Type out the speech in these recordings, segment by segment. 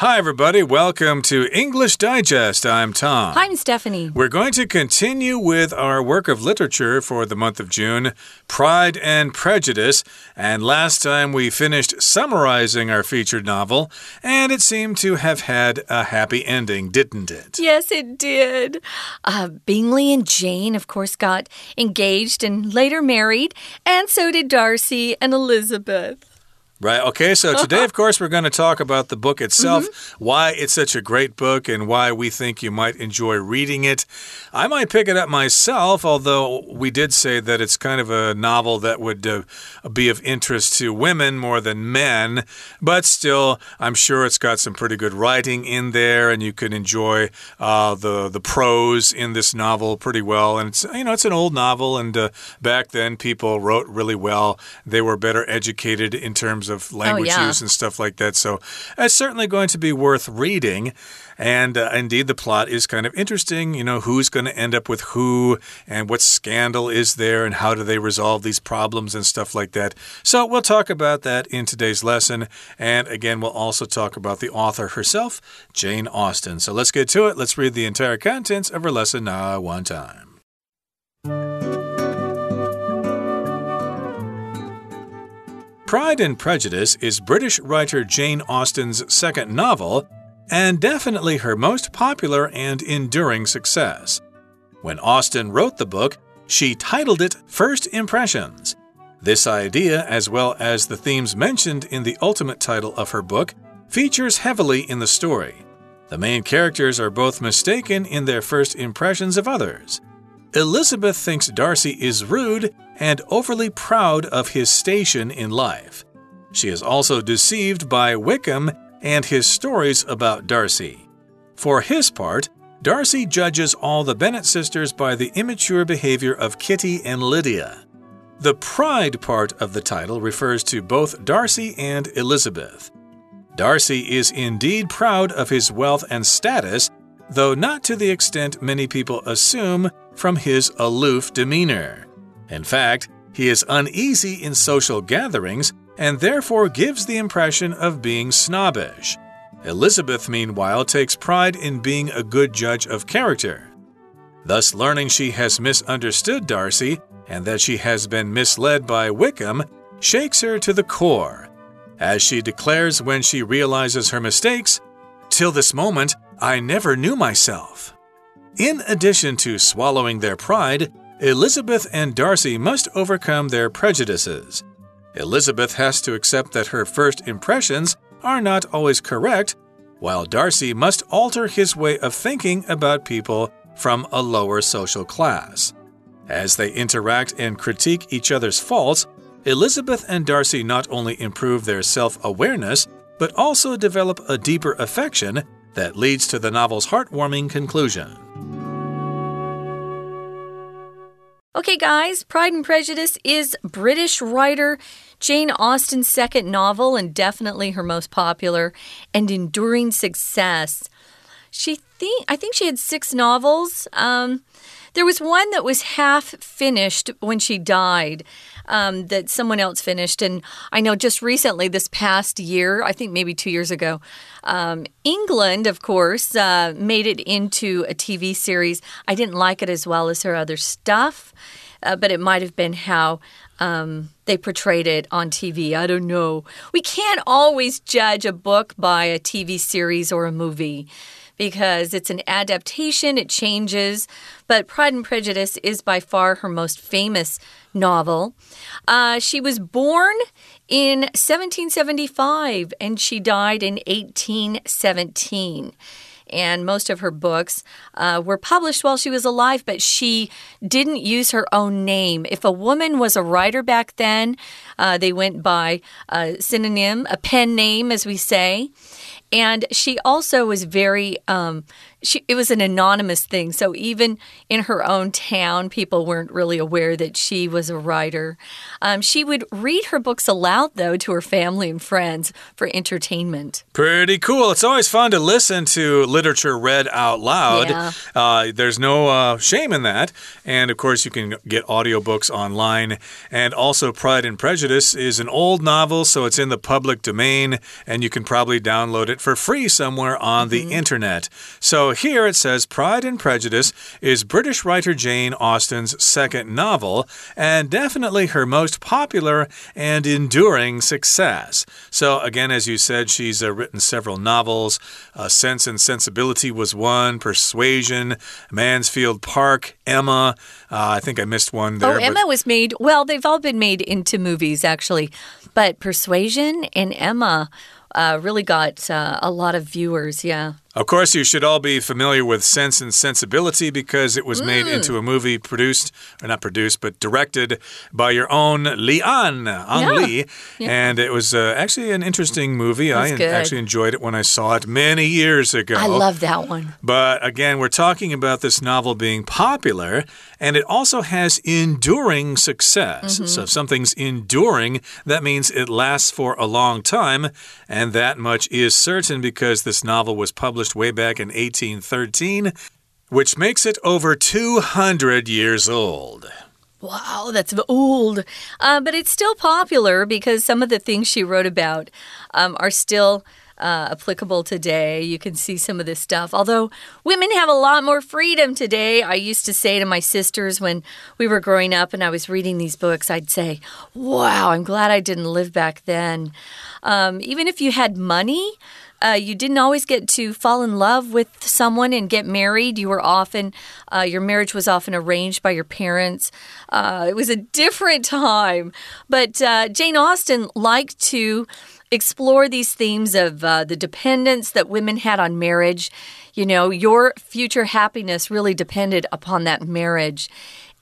Hi, everybody. Welcome to English Digest. I'm Tom. Hi, I'm Stephanie. We're going to continue with our work of literature for the month of June Pride and Prejudice. And last time we finished summarizing our featured novel, and it seemed to have had a happy ending, didn't it? Yes, it did. Uh, Bingley and Jane, of course, got engaged and later married, and so did Darcy and Elizabeth. Right. Okay. So today, of course, we're going to talk about the book itself, mm -hmm. why it's such a great book, and why we think you might enjoy reading it. I might pick it up myself, although we did say that it's kind of a novel that would uh, be of interest to women more than men. But still, I'm sure it's got some pretty good writing in there, and you can enjoy uh, the the prose in this novel pretty well. And it's you know it's an old novel, and uh, back then people wrote really well. They were better educated in terms terms of language oh, yeah. use and stuff like that. So it's certainly going to be worth reading. And uh, indeed, the plot is kind of interesting. You know, who's going to end up with who, and what scandal is there, and how do they resolve these problems and stuff like that. So, we'll talk about that in today's lesson. And again, we'll also talk about the author herself, Jane Austen. So, let's get to it. Let's read the entire contents of our lesson now, one time. Pride and Prejudice is British writer Jane Austen's second novel and definitely her most popular and enduring success. When Austen wrote the book, she titled it First Impressions. This idea, as well as the themes mentioned in the ultimate title of her book, features heavily in the story. The main characters are both mistaken in their first impressions of others. Elizabeth thinks Darcy is rude and overly proud of his station in life. She is also deceived by Wickham and his stories about Darcy. For his part, Darcy judges all the Bennet sisters by the immature behavior of Kitty and Lydia. The pride part of the title refers to both Darcy and Elizabeth. Darcy is indeed proud of his wealth and status, though not to the extent many people assume from his aloof demeanor. In fact, he is uneasy in social gatherings and therefore gives the impression of being snobbish. Elizabeth, meanwhile, takes pride in being a good judge of character. Thus, learning she has misunderstood Darcy and that she has been misled by Wickham shakes her to the core. As she declares when she realizes her mistakes, Till this moment, I never knew myself. In addition to swallowing their pride, Elizabeth and Darcy must overcome their prejudices. Elizabeth has to accept that her first impressions are not always correct, while Darcy must alter his way of thinking about people from a lower social class. As they interact and critique each other's faults, Elizabeth and Darcy not only improve their self awareness, but also develop a deeper affection that leads to the novel's heartwarming conclusion. Okay, guys, Pride and Prejudice is British writer Jane Austen's second novel and definitely her most popular and enduring success. She think I think she had six novels. Um, there was one that was half finished when she died um, that someone else finished. And I know just recently, this past year, I think maybe two years ago, um, England, of course, uh, made it into a TV series. I didn't like it as well as her other stuff, uh, but it might have been how. Um, they portrayed it on TV. I don't know. We can't always judge a book by a TV series or a movie because it's an adaptation, it changes. But Pride and Prejudice is by far her most famous novel. Uh, she was born in 1775 and she died in 1817 and most of her books uh, were published while she was alive, but she didn't use her own name. If a woman was a writer back then, uh, they went by a synonym, a pen name, as we say. And she also was very, um, she, it was an anonymous thing. So even in her own town, people weren't really aware that she was a writer. Um, she would read her books aloud, though, to her family and friends for entertainment. Pretty cool. It's always fun to listen to literature read out loud. Yeah. Uh, there's no uh, shame in that. And of course, you can get audiobooks online. And also, Pride and Prejudice is an old novel, so it's in the public domain, and you can probably download it for free somewhere on mm -hmm. the mm-hmm. internet. So here it says Pride and Prejudice is British writer Jane Austen's second novel, and definitely her most popular and enduring success. So, again, as you said, she's uh, written several novels. Uh, Sense and Sensibility was one, Persuasion, Mansfield Park, Emma. Uh, I think I missed one there. Oh, Emma was made, well, they've all been made into movies, actually. But Persuasion and Emma uh, really got uh, a lot of viewers, yeah. Of course, you should all be familiar with Sense and Sensibility because it was mm. made into a movie produced, or not produced, but directed by your own Li An, Ang yeah. Lee. Yeah. And it was uh, actually an interesting movie. I good. actually enjoyed it when I saw it many years ago. I love that one. But again, we're talking about this novel being popular, and it also has enduring success. Mm -hmm. So if something's enduring, that means it lasts for a long time. And that much is certain because this novel was published published way back in 1813, which makes it over 200 years old. Wow, that's old. Uh, but it's still popular because some of the things she wrote about um, are still. Uh, applicable today. You can see some of this stuff. Although women have a lot more freedom today. I used to say to my sisters when we were growing up and I was reading these books, I'd say, Wow, I'm glad I didn't live back then. Um, even if you had money, uh, you didn't always get to fall in love with someone and get married. You were often, uh, your marriage was often arranged by your parents. Uh, it was a different time. But uh, Jane Austen liked to explore these themes of uh, the dependence that women had on marriage. You know, your future happiness really depended upon that marriage.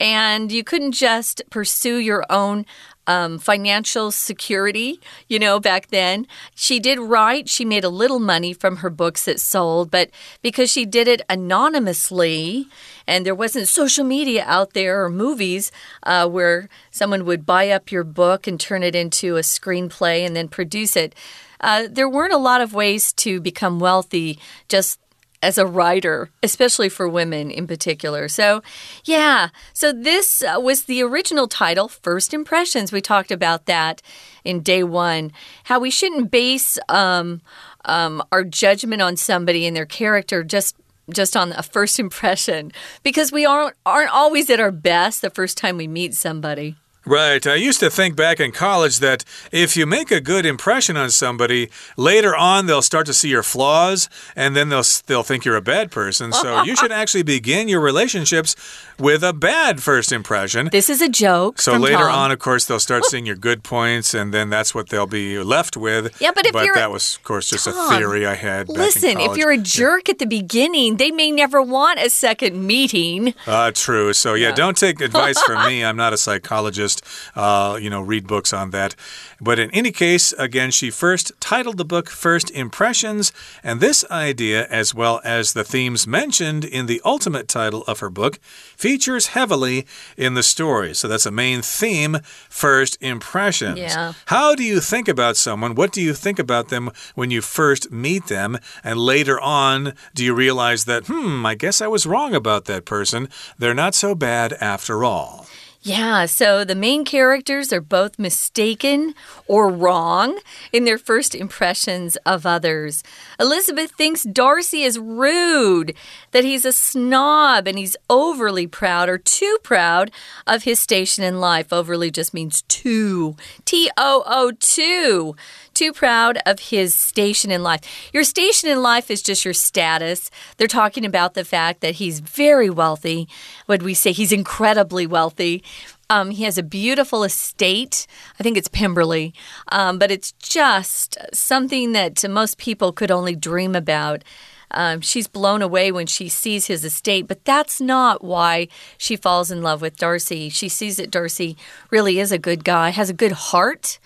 And you couldn't just pursue your own um, financial security, you know, back then. She did write, she made a little money from her books that sold, but because she did it anonymously and there wasn't social media out there or movies uh, where someone would buy up your book and turn it into a screenplay and then produce it. Uh, there weren't a lot of ways to become wealthy just as a writer, especially for women in particular. So, yeah, so this uh, was the original title, First Impressions. We talked about that in day one, how we shouldn't base um, um, our judgment on somebody and their character just just on a first impression because we aren't aren't always at our best the first time we meet somebody. Right. I used to think back in college that if you make a good impression on somebody, later on they'll start to see your flaws and then they'll they'll think you're a bad person. So you should actually begin your relationships with a bad first impression. This is a joke. So later Tom. on, of course, they'll start seeing your good points and then that's what they'll be left with. Yeah, but if but you're that was of course just Tom, a theory I had. Listen, if you're a jerk yeah. at the beginning, they may never want a second meeting. Uh true. So yeah, yeah. don't take advice from me. I'm not a psychologist uh, you know, read books on that. But in any case, again, she first titled the book First Impressions, and this idea, as well as the themes mentioned in the ultimate title of her book, features heavily in the story. So that's a main theme First Impressions. Yeah. How do you think about someone? What do you think about them when you first meet them? And later on, do you realize that, hmm, I guess I was wrong about that person? They're not so bad after all. Yeah, so the main characters are both mistaken or wrong in their first impressions of others. Elizabeth thinks Darcy is rude, that he's a snob, and he's overly proud or too proud of his station in life. Overly just means too. T O O 2 too proud of his station in life. Your station in life is just your status. They're talking about the fact that he's very wealthy. Would we say he's incredibly wealthy? Um, he has a beautiful estate. I think it's Pemberley, um, but it's just something that most people could only dream about. Um, she's blown away when she sees his estate, but that's not why she falls in love with Darcy. She sees that Darcy really is a good guy, has a good heart,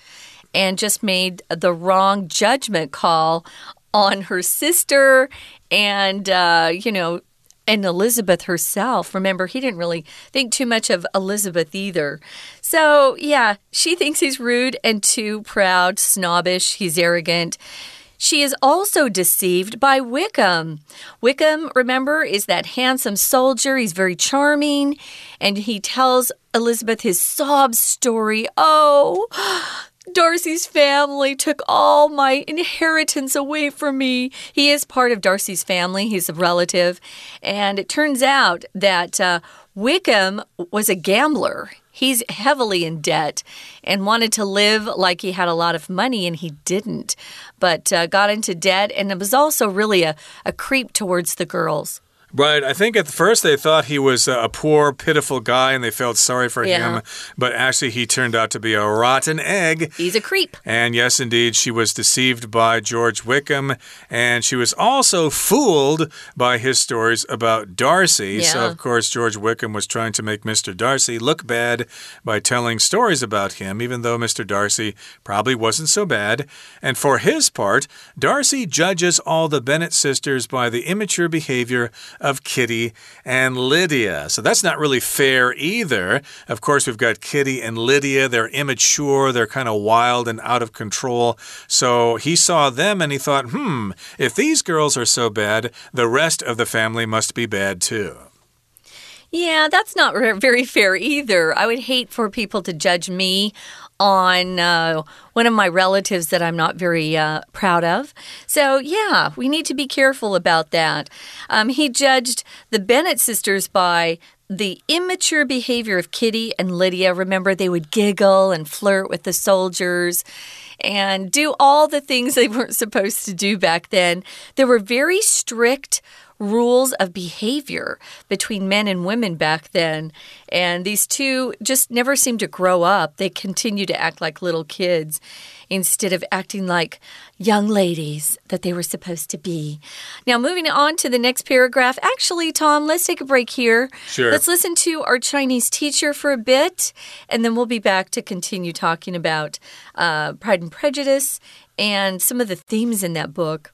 and just made the wrong judgment call on her sister and, uh, you know, and Elizabeth herself. Remember, he didn't really think too much of Elizabeth either. So, yeah, she thinks he's rude and too proud, snobbish, he's arrogant. She is also deceived by Wickham. Wickham, remember, is that handsome soldier. He's very charming, and he tells Elizabeth his sob story. Oh, Darcy's family took all my inheritance away from me. He is part of Darcy's family, he's a relative. And it turns out that uh, Wickham was a gambler. He's heavily in debt and wanted to live like he had a lot of money, and he didn't, but uh, got into debt and it was also really a, a creep towards the girls. Right. I think at first they thought he was a poor, pitiful guy and they felt sorry for yeah. him. But actually, he turned out to be a rotten egg. He's a creep. And yes, indeed, she was deceived by George Wickham. And she was also fooled by his stories about Darcy. Yeah. So, of course, George Wickham was trying to make Mr. Darcy look bad by telling stories about him, even though Mr. Darcy probably wasn't so bad. And for his part, Darcy judges all the Bennet sisters by the immature behavior of Kitty and Lydia. So that's not really fair either. Of course, we've got Kitty and Lydia. They're immature, they're kind of wild and out of control. So he saw them and he thought, hmm, if these girls are so bad, the rest of the family must be bad too. Yeah, that's not very fair either. I would hate for people to judge me on uh, one of my relatives that I'm not very uh, proud of. So, yeah, we need to be careful about that. Um, he judged the Bennet sisters by the immature behavior of Kitty and Lydia. Remember, they would giggle and flirt with the soldiers and do all the things they weren't supposed to do back then. There were very strict rules of behavior between men and women back then. And these two just never seemed to grow up. They continue to act like little kids instead of acting like young ladies that they were supposed to be. Now, moving on to the next paragraph. Actually, Tom, let's take a break here. Sure. Let's listen to our Chinese teacher for a bit, and then we'll be back to continue talking about uh, Pride and Prejudice and some of the themes in that book.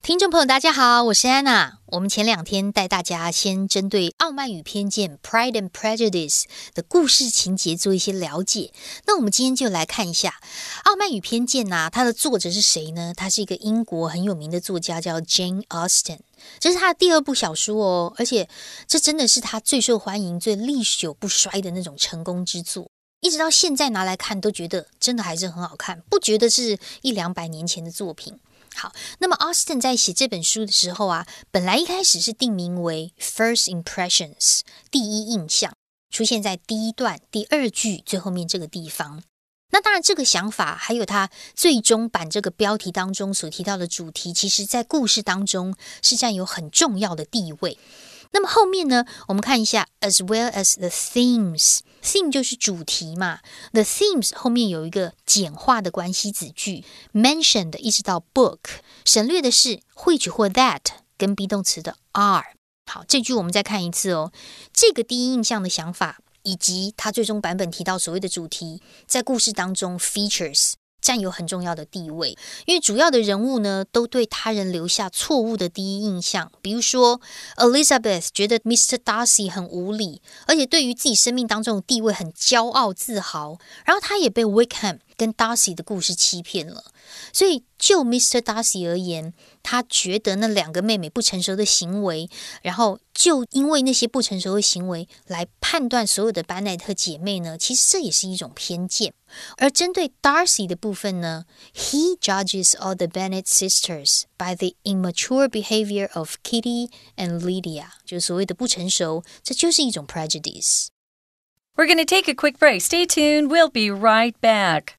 听众朋友，大家好，我是安娜。我们前两天带大家先针对《傲慢与偏见》（Pride and Prejudice） 的故事情节做一些了解。那我们今天就来看一下《傲慢与偏见》呐，它的作者是谁呢？他是一个英国很有名的作家，叫 Jane Austen。这是他的第二部小说哦，而且这真的是他最受欢迎、最历久不衰的那种成功之作。一直到现在拿来看，都觉得真的还是很好看，不觉得是一两百年前的作品。好，那么 Austin 在写这本书的时候啊，本来一开始是定名为 First Impressions 第一印象，出现在第一段第二句最后面这个地方。那当然，这个想法还有他最终版这个标题当中所提到的主题，其实在故事当中是占有很重要的地位。那么后面呢，我们看一下，as well as the themes。theme 就是主题嘛，the themes 后面有一个简化的关系子句，mentioned 一直到 book，省略的是 which 或 that 跟 be 动词的 are。好，这句我们再看一次哦。这个第一印象的想法，以及它最终版本提到所谓的主题，在故事当中 features。占有很重要的地位，因为主要的人物呢，都对他人留下错误的第一印象。比如说，Elizabeth 觉得 Mr. Darcy 很无理，而且对于自己生命当中的地位很骄傲自豪。然后他也被 Wickham 跟 Darcy 的故事欺骗了。所以，就 Mr. Darcy 而言，他觉得那两个妹妹不成熟的行为，然后就因为那些不成熟的行为来判断所有的班奈特姐妹呢，其实这也是一种偏见。而针对 Darcy 的部分呢，He judges all the Bennet sisters by the immature behavior of Kitty and Lydia，就是所谓的不成熟，这就是一种 prejudice。We're going to take a quick break. Stay tuned. We'll be right back.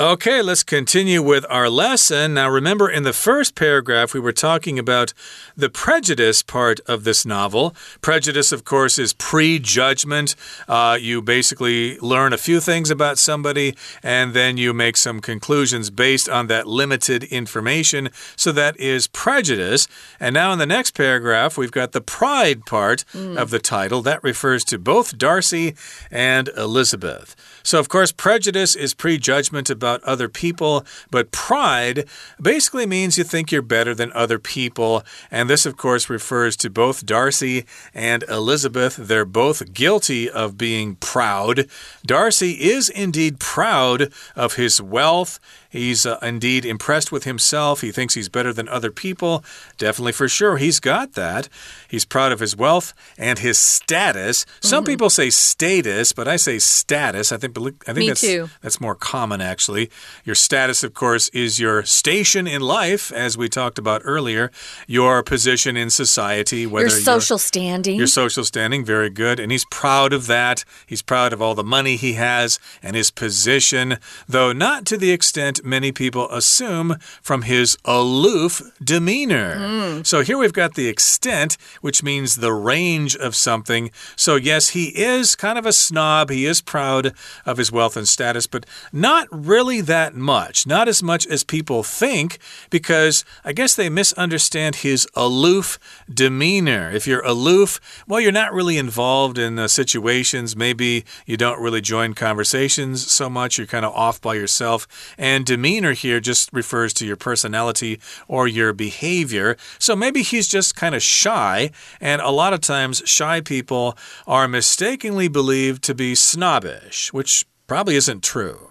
Okay, let's continue with our lesson. Now, remember, in the first paragraph, we were talking about the prejudice part of this novel. Prejudice, of course, is prejudgment. Uh, you basically learn a few things about somebody and then you make some conclusions based on that limited information. So that is prejudice. And now, in the next paragraph, we've got the pride part mm. of the title. That refers to both Darcy and Elizabeth. So, of course, prejudice is prejudgment about other people, but pride basically means you think you're better than other people. And this, of course, refers to both Darcy and Elizabeth. They're both guilty of being proud. Darcy is indeed proud of his wealth He's uh, indeed impressed with himself. He thinks he's better than other people. Definitely for sure. He's got that. He's proud of his wealth and his status. Some mm -hmm. people say status, but I say status. I think I think Me that's too. that's more common actually. Your status of course is your station in life as we talked about earlier, your position in society, whether your social standing. Your social standing, very good. And he's proud of that. He's proud of all the money he has and his position, though not to the extent many people assume from his aloof demeanor. Mm. So here we've got the extent, which means the range of something. So, yes, he is kind of a snob. He is proud of his wealth and status, but not really that much. Not as much as people think, because I guess they misunderstand his aloof demeanor. If you're aloof, well, you're not really involved in uh, situations. Maybe you don't really join conversations so much. You're kind of off by yourself. And demeanor here just refers to your personality or your behavior. So maybe he's just kind of shy, and a lot of times shy people are mistakenly believed to be snobbish, which probably isn't true.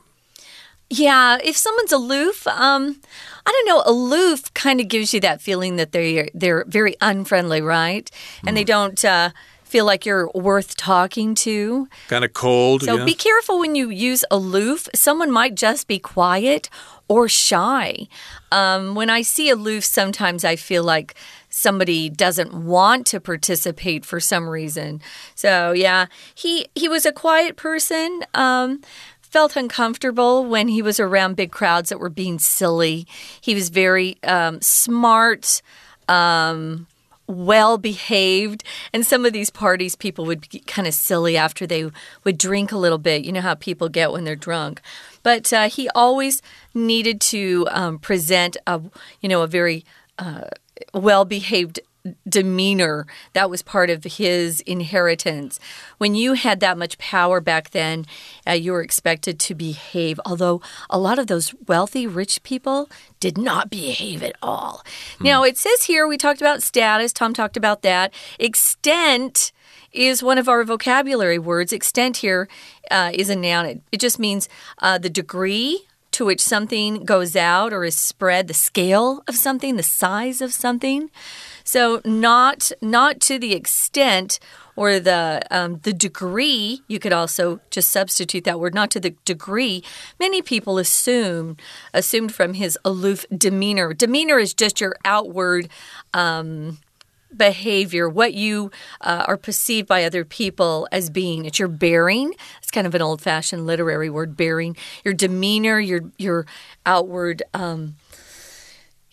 Yeah, if someone's aloof, um, I don't know, aloof kind of gives you that feeling that they're they're very unfriendly, right? And mm. they don't uh, feel like you're worth talking to. Kind of cold. So yeah. be careful when you use aloof. Someone might just be quiet or shy. Um, when I see aloof, sometimes I feel like somebody doesn't want to participate for some reason. So yeah, he he was a quiet person. Um, felt uncomfortable when he was around big crowds that were being silly. He was very um, smart. Um, well behaved. And some of these parties, people would be kind of silly after they would drink a little bit. You know how people get when they're drunk. But uh, he always needed to um, present a, you know, a very uh, well behaved demeanor. That was part of his inheritance. When you had that much power back then, uh, you were expected to behave. Although a lot of those wealthy, rich people did not behave at all. Hmm. Now, it says here, we talked about status, Tom talked about that. Extent is one of our vocabulary words. Extent here uh, is a noun, it, it just means uh, the degree to which something goes out or is spread, the scale of something, the size of something. So not not to the extent or the um, the degree. You could also just substitute that word. Not to the degree. Many people assume assumed from his aloof demeanor. Demeanor is just your outward. Um, behavior, what you uh, are perceived by other people as being. It's your bearing. It's kind of an old-fashioned literary word, bearing. Your demeanor, your your outward um,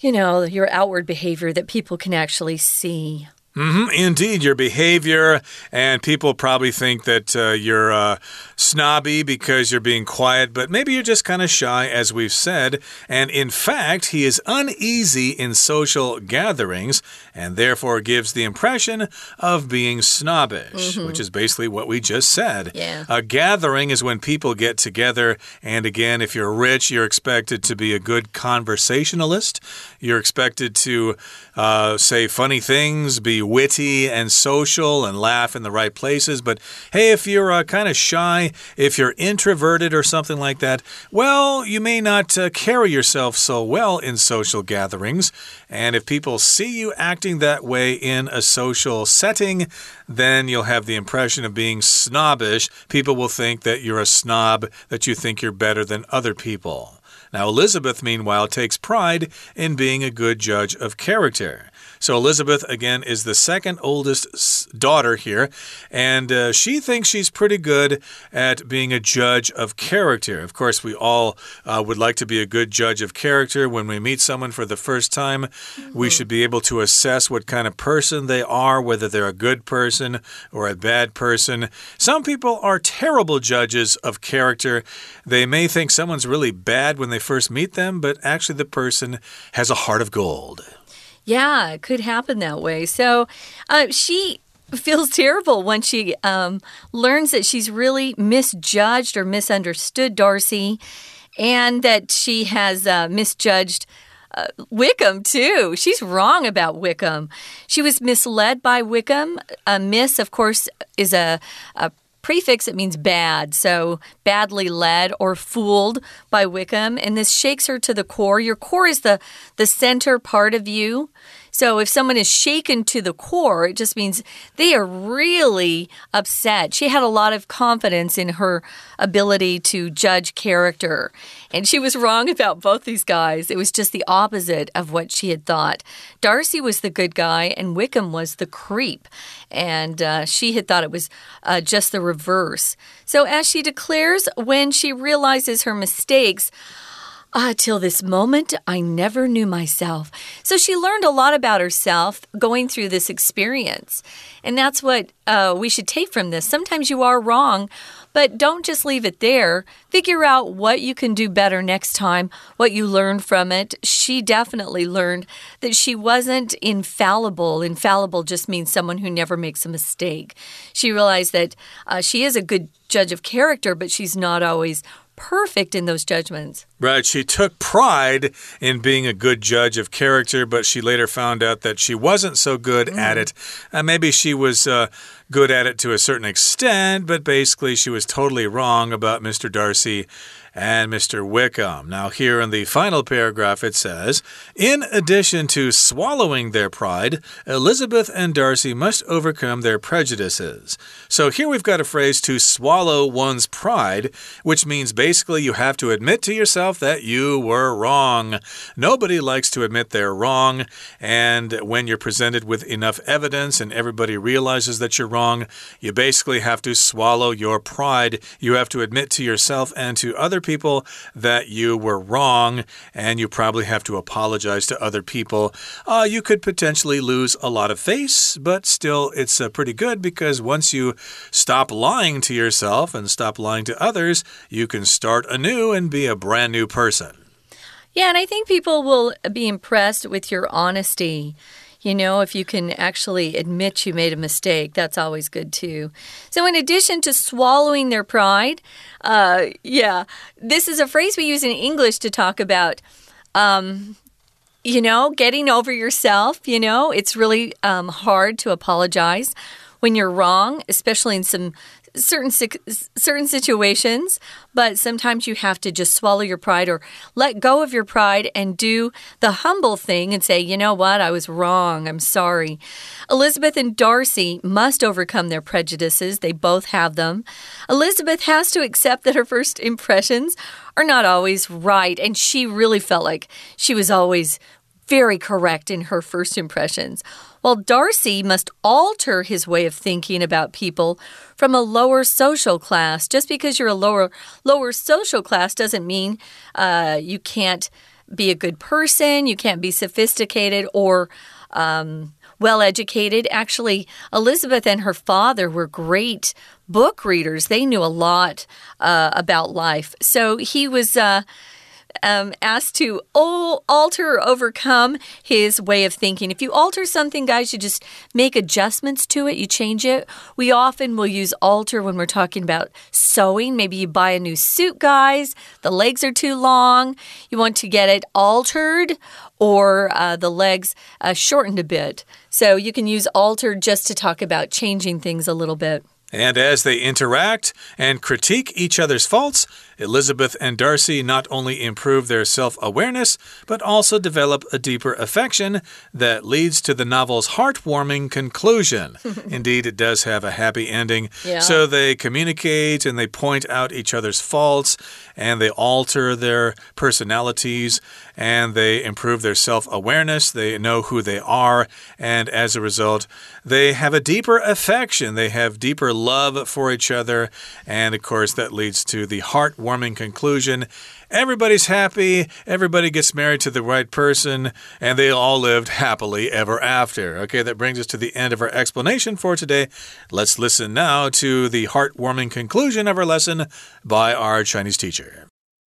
you know, your outward behavior that people can actually see. Mm -hmm, indeed, your behavior, and people probably think that uh, you're uh, snobby because you're being quiet, but maybe you're just kind of shy, as we've said. And in fact, he is uneasy in social gatherings and therefore gives the impression of being snobbish, mm -hmm. which is basically what we just said. Yeah. A gathering is when people get together, and again, if you're rich, you're expected to be a good conversationalist. You're expected to uh, say funny things, be witty and social, and laugh in the right places. But hey, if you're uh, kind of shy, if you're introverted or something like that, well, you may not uh, carry yourself so well in social gatherings. And if people see you acting that way in a social setting, then you'll have the impression of being snobbish. People will think that you're a snob, that you think you're better than other people. Now, Elizabeth, meanwhile, takes pride in being a good judge of character. So Elizabeth, again, is the second oldest daughter here, and uh, she thinks she's pretty good at being a judge of character. Of course, we all uh, would like to be a good judge of character. When we meet someone for the first time, mm -hmm. we should be able to assess what kind of person they are, whether they're a good person or a bad person. Some people are terrible judges of character. They may think someone's really bad when they first meet them, but actually the person has a heart of gold. Yeah, it could happen that way. So uh, she feels terrible when she um, learns that she's really misjudged or misunderstood Darcy and that she has uh, misjudged. Uh, Wickham, too. She's wrong about Wickham. She was misled by Wickham. A miss, of course, is a, a prefix, it means bad. So badly led or fooled by Wickham. And this shakes her to the core. Your core is the, the center part of you. So if someone is shaken to the core, it just means they are really upset. She had a lot of confidence in her ability to judge character. And she was wrong about both these guys. It was just the opposite of what she had thought. Darcy was the good guy, and Wickham was the creep. And uh, she had thought it was uh, just the reverse. So, as she declares when she realizes her mistakes, Ah, till this moment, I never knew myself. So she learned a lot about herself going through this experience. And that's what uh, we should take from this. Sometimes you are wrong, but don't just leave it there. Figure out what you can do better next time, what you learned from it. She definitely learned that she wasn't infallible. Infallible just means someone who never makes a mistake. She realized that uh, she is a good judge of character, but she's not always perfect in those judgments. Right. She took pride in being a good judge of character, but she later found out that she wasn't so good mm. at it. Uh, maybe she was uh, good at it to a certain extent, but basically she was totally wrong about Mr. Darcy and Mr. Wickham. Now, here in the final paragraph, it says In addition to swallowing their pride, Elizabeth and Darcy must overcome their prejudices. So here we've got a phrase to swallow one's pride, which means basically you have to admit to yourself that you were wrong. Nobody likes to admit they're wrong, and when you're presented with enough evidence and everybody realizes that you're wrong, you basically have to swallow your pride. You have to admit to yourself and to other people that you were wrong and you probably have to apologize to other people. Uh, you could potentially lose a lot of face, but still, it's uh, pretty good because once you stop lying to yourself and stop lying to others, you can start anew and be a brand new person. Yeah, and I think people will be impressed with your honesty. You know, if you can actually admit you made a mistake, that's always good too. So, in addition to swallowing their pride, uh, yeah, this is a phrase we use in English to talk about. Um, you know, getting over yourself, you know, it's really um, hard to apologize when you're wrong, especially in some certain certain situations, but sometimes you have to just swallow your pride or let go of your pride and do the humble thing and say, "You know what? I was wrong. I'm sorry." Elizabeth and Darcy must overcome their prejudices. They both have them. Elizabeth has to accept that her first impressions are not always right, and she really felt like she was always very correct in her first impressions. While Darcy must alter his way of thinking about people from a lower social class. Just because you're a lower lower social class doesn't mean uh, you can't be a good person, you can't be sophisticated or um, well educated. Actually, Elizabeth and her father were great book readers. They knew a lot uh, about life. So he was. Uh, um, asked to alter or overcome his way of thinking. If you alter something, guys, you just make adjustments to it, you change it. We often will use alter when we're talking about sewing. Maybe you buy a new suit, guys, the legs are too long, you want to get it altered, or uh, the legs uh, shortened a bit. So you can use alter just to talk about changing things a little bit. And as they interact and critique each other's faults, Elizabeth and Darcy not only improve their self awareness, but also develop a deeper affection that leads to the novel's heartwarming conclusion. Indeed, it does have a happy ending. Yeah. So they communicate and they point out each other's faults and they alter their personalities and they improve their self awareness. They know who they are. And as a result, they have a deeper affection. They have deeper love for each other. And of course, that leads to the heartwarming conclusion. Everybody's happy, everybody gets married to the right person, and they all lived happily ever after. Okay, that brings us to the end of our explanation for today. Let's listen now to the heartwarming conclusion of our lesson by our Chinese teacher.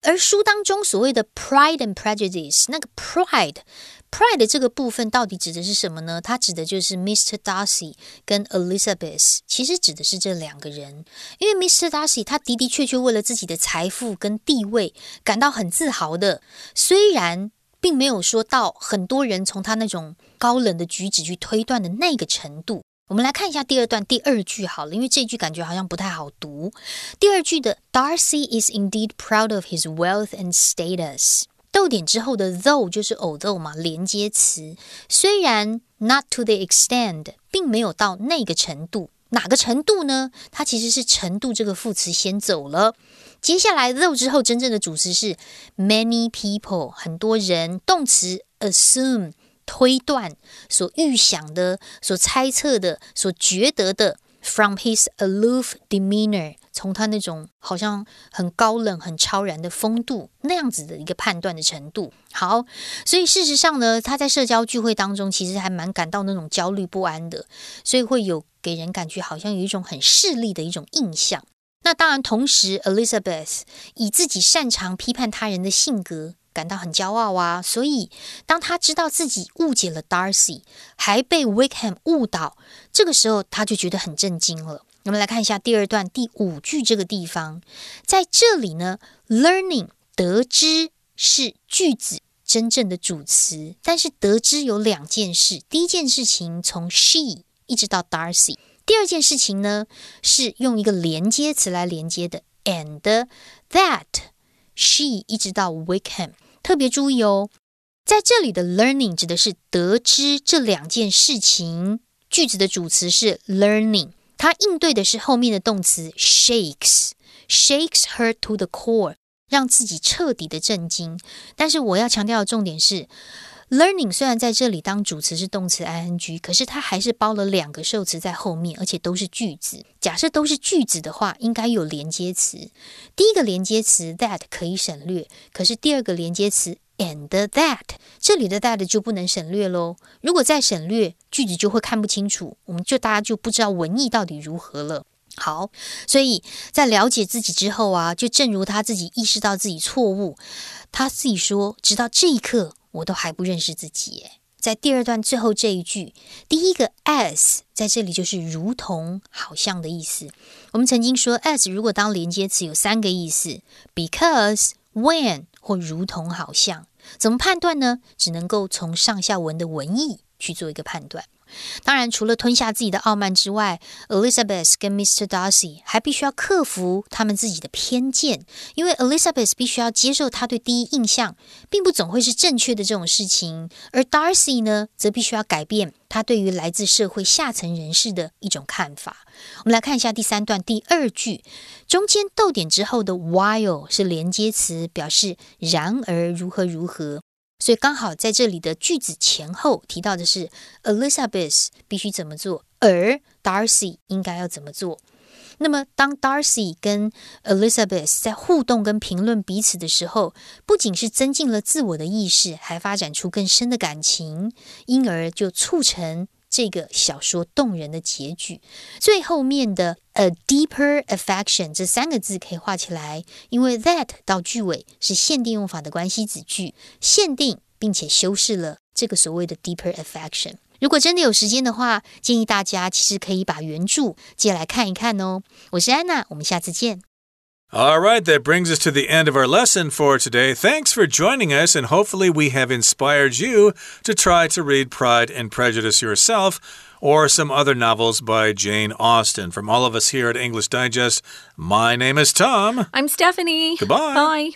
而书当中所谓的 Pride and Prejudice，那个 Pride。 Pride 这个部分到底指的是什么呢？它指的就是 Mr. Darcy 跟 Elizabeth，其实指的是这两个人。因为 Mr. Darcy 他的的确确为了自己的财富跟地位感到很自豪的，虽然并没有说到很多人从他那种高冷的举止去推断的那个程度。我们来看一下第二段第二句好了，因为这句感觉好像不太好读。第二句的 Darcy is indeed proud of his wealth and status。逗点之后的 though 就是 although 嘛，连接词。虽然 not to the extent 并没有到那个程度，哪个程度呢？它其实是程度这个副词先走了。接下来 though 之后，真正的主词是 many people 很多人，动词 assume。推断、所预想的、所猜测的、所觉得的，from his aloof demeanor，从他那种好像很高冷、很超然的风度那样子的一个判断的程度。好，所以事实上呢，他在社交聚会当中其实还蛮感到那种焦虑不安的，所以会有给人感觉好像有一种很势利的一种印象。那当然，同时 Elizabeth 以自己擅长批判他人的性格。感到很骄傲啊！所以，当他知道自己误解了 Darcy，还被 Wickham 误导，这个时候他就觉得很震惊了。我们来看一下第二段第五句这个地方，在这里呢，learning 得知是句子真正的主词，但是得知有两件事：第一件事情从 she 一直到 Darcy，第二件事情呢是用一个连接词来连接的，and that she 一直到 Wickham。特别注意哦，在这里的 learning 指的是得知这两件事情。句子的主词是 learning，它应对的是后面的动词 shakes，shakes her to the core，让自己彻底的震惊。但是我要强调的重点是，learning 虽然在这里当主词是动词 ing，可是它还是包了两个受词在后面，而且都是句子。假设都是句子的话，应该有连接词。第一个连接词 that 可以省略，可是第二个连接词 and that 这里的 that 就不能省略喽。如果再省略，句子就会看不清楚，我们就大家就不知道文意到底如何了。好，所以在了解自己之后啊，就正如他自己意识到自己错误，他自己说，直到这一刻，我都还不认识自己。耶。在第二段最后这一句，第一个 as 在这里就是如同、好像的意思。我们曾经说 as 如果当连接词有三个意思：because、when 或如同、好像。怎么判断呢？只能够从上下文的文意去做一个判断。当然，除了吞下自己的傲慢之外，Elizabeth 跟 Mr. Darcy 还必须要克服他们自己的偏见，因为 Elizabeth 必须要接受他对第一印象并不总会是正确的这种事情，而 Darcy 呢，则必须要改变他对于来自社会下层人士的一种看法。我们来看一下第三段第二句，中间逗点之后的 while 是连接词，表示然而如何如何。所以刚好在这里的句子前后提到的是 Elizabeth 必须怎么做，而 Darcy 应该要怎么做。那么当 Darcy 跟 Elizabeth 在互动跟评论彼此的时候，不仅是增进了自我的意识，还发展出更深的感情，因而就促成。这个小说动人的结局，最后面的 a deeper affection 这三个字可以画起来，因为 that 到句尾是限定用法的关系子句，限定并且修饰了这个所谓的 deeper affection。如果真的有时间的话，建议大家其实可以把原著借来看一看哦。我是安娜，我们下次见。All right, that brings us to the end of our lesson for today. Thanks for joining us, and hopefully, we have inspired you to try to read Pride and Prejudice yourself or some other novels by Jane Austen. From all of us here at English Digest, my name is Tom. I'm Stephanie. Goodbye. Bye.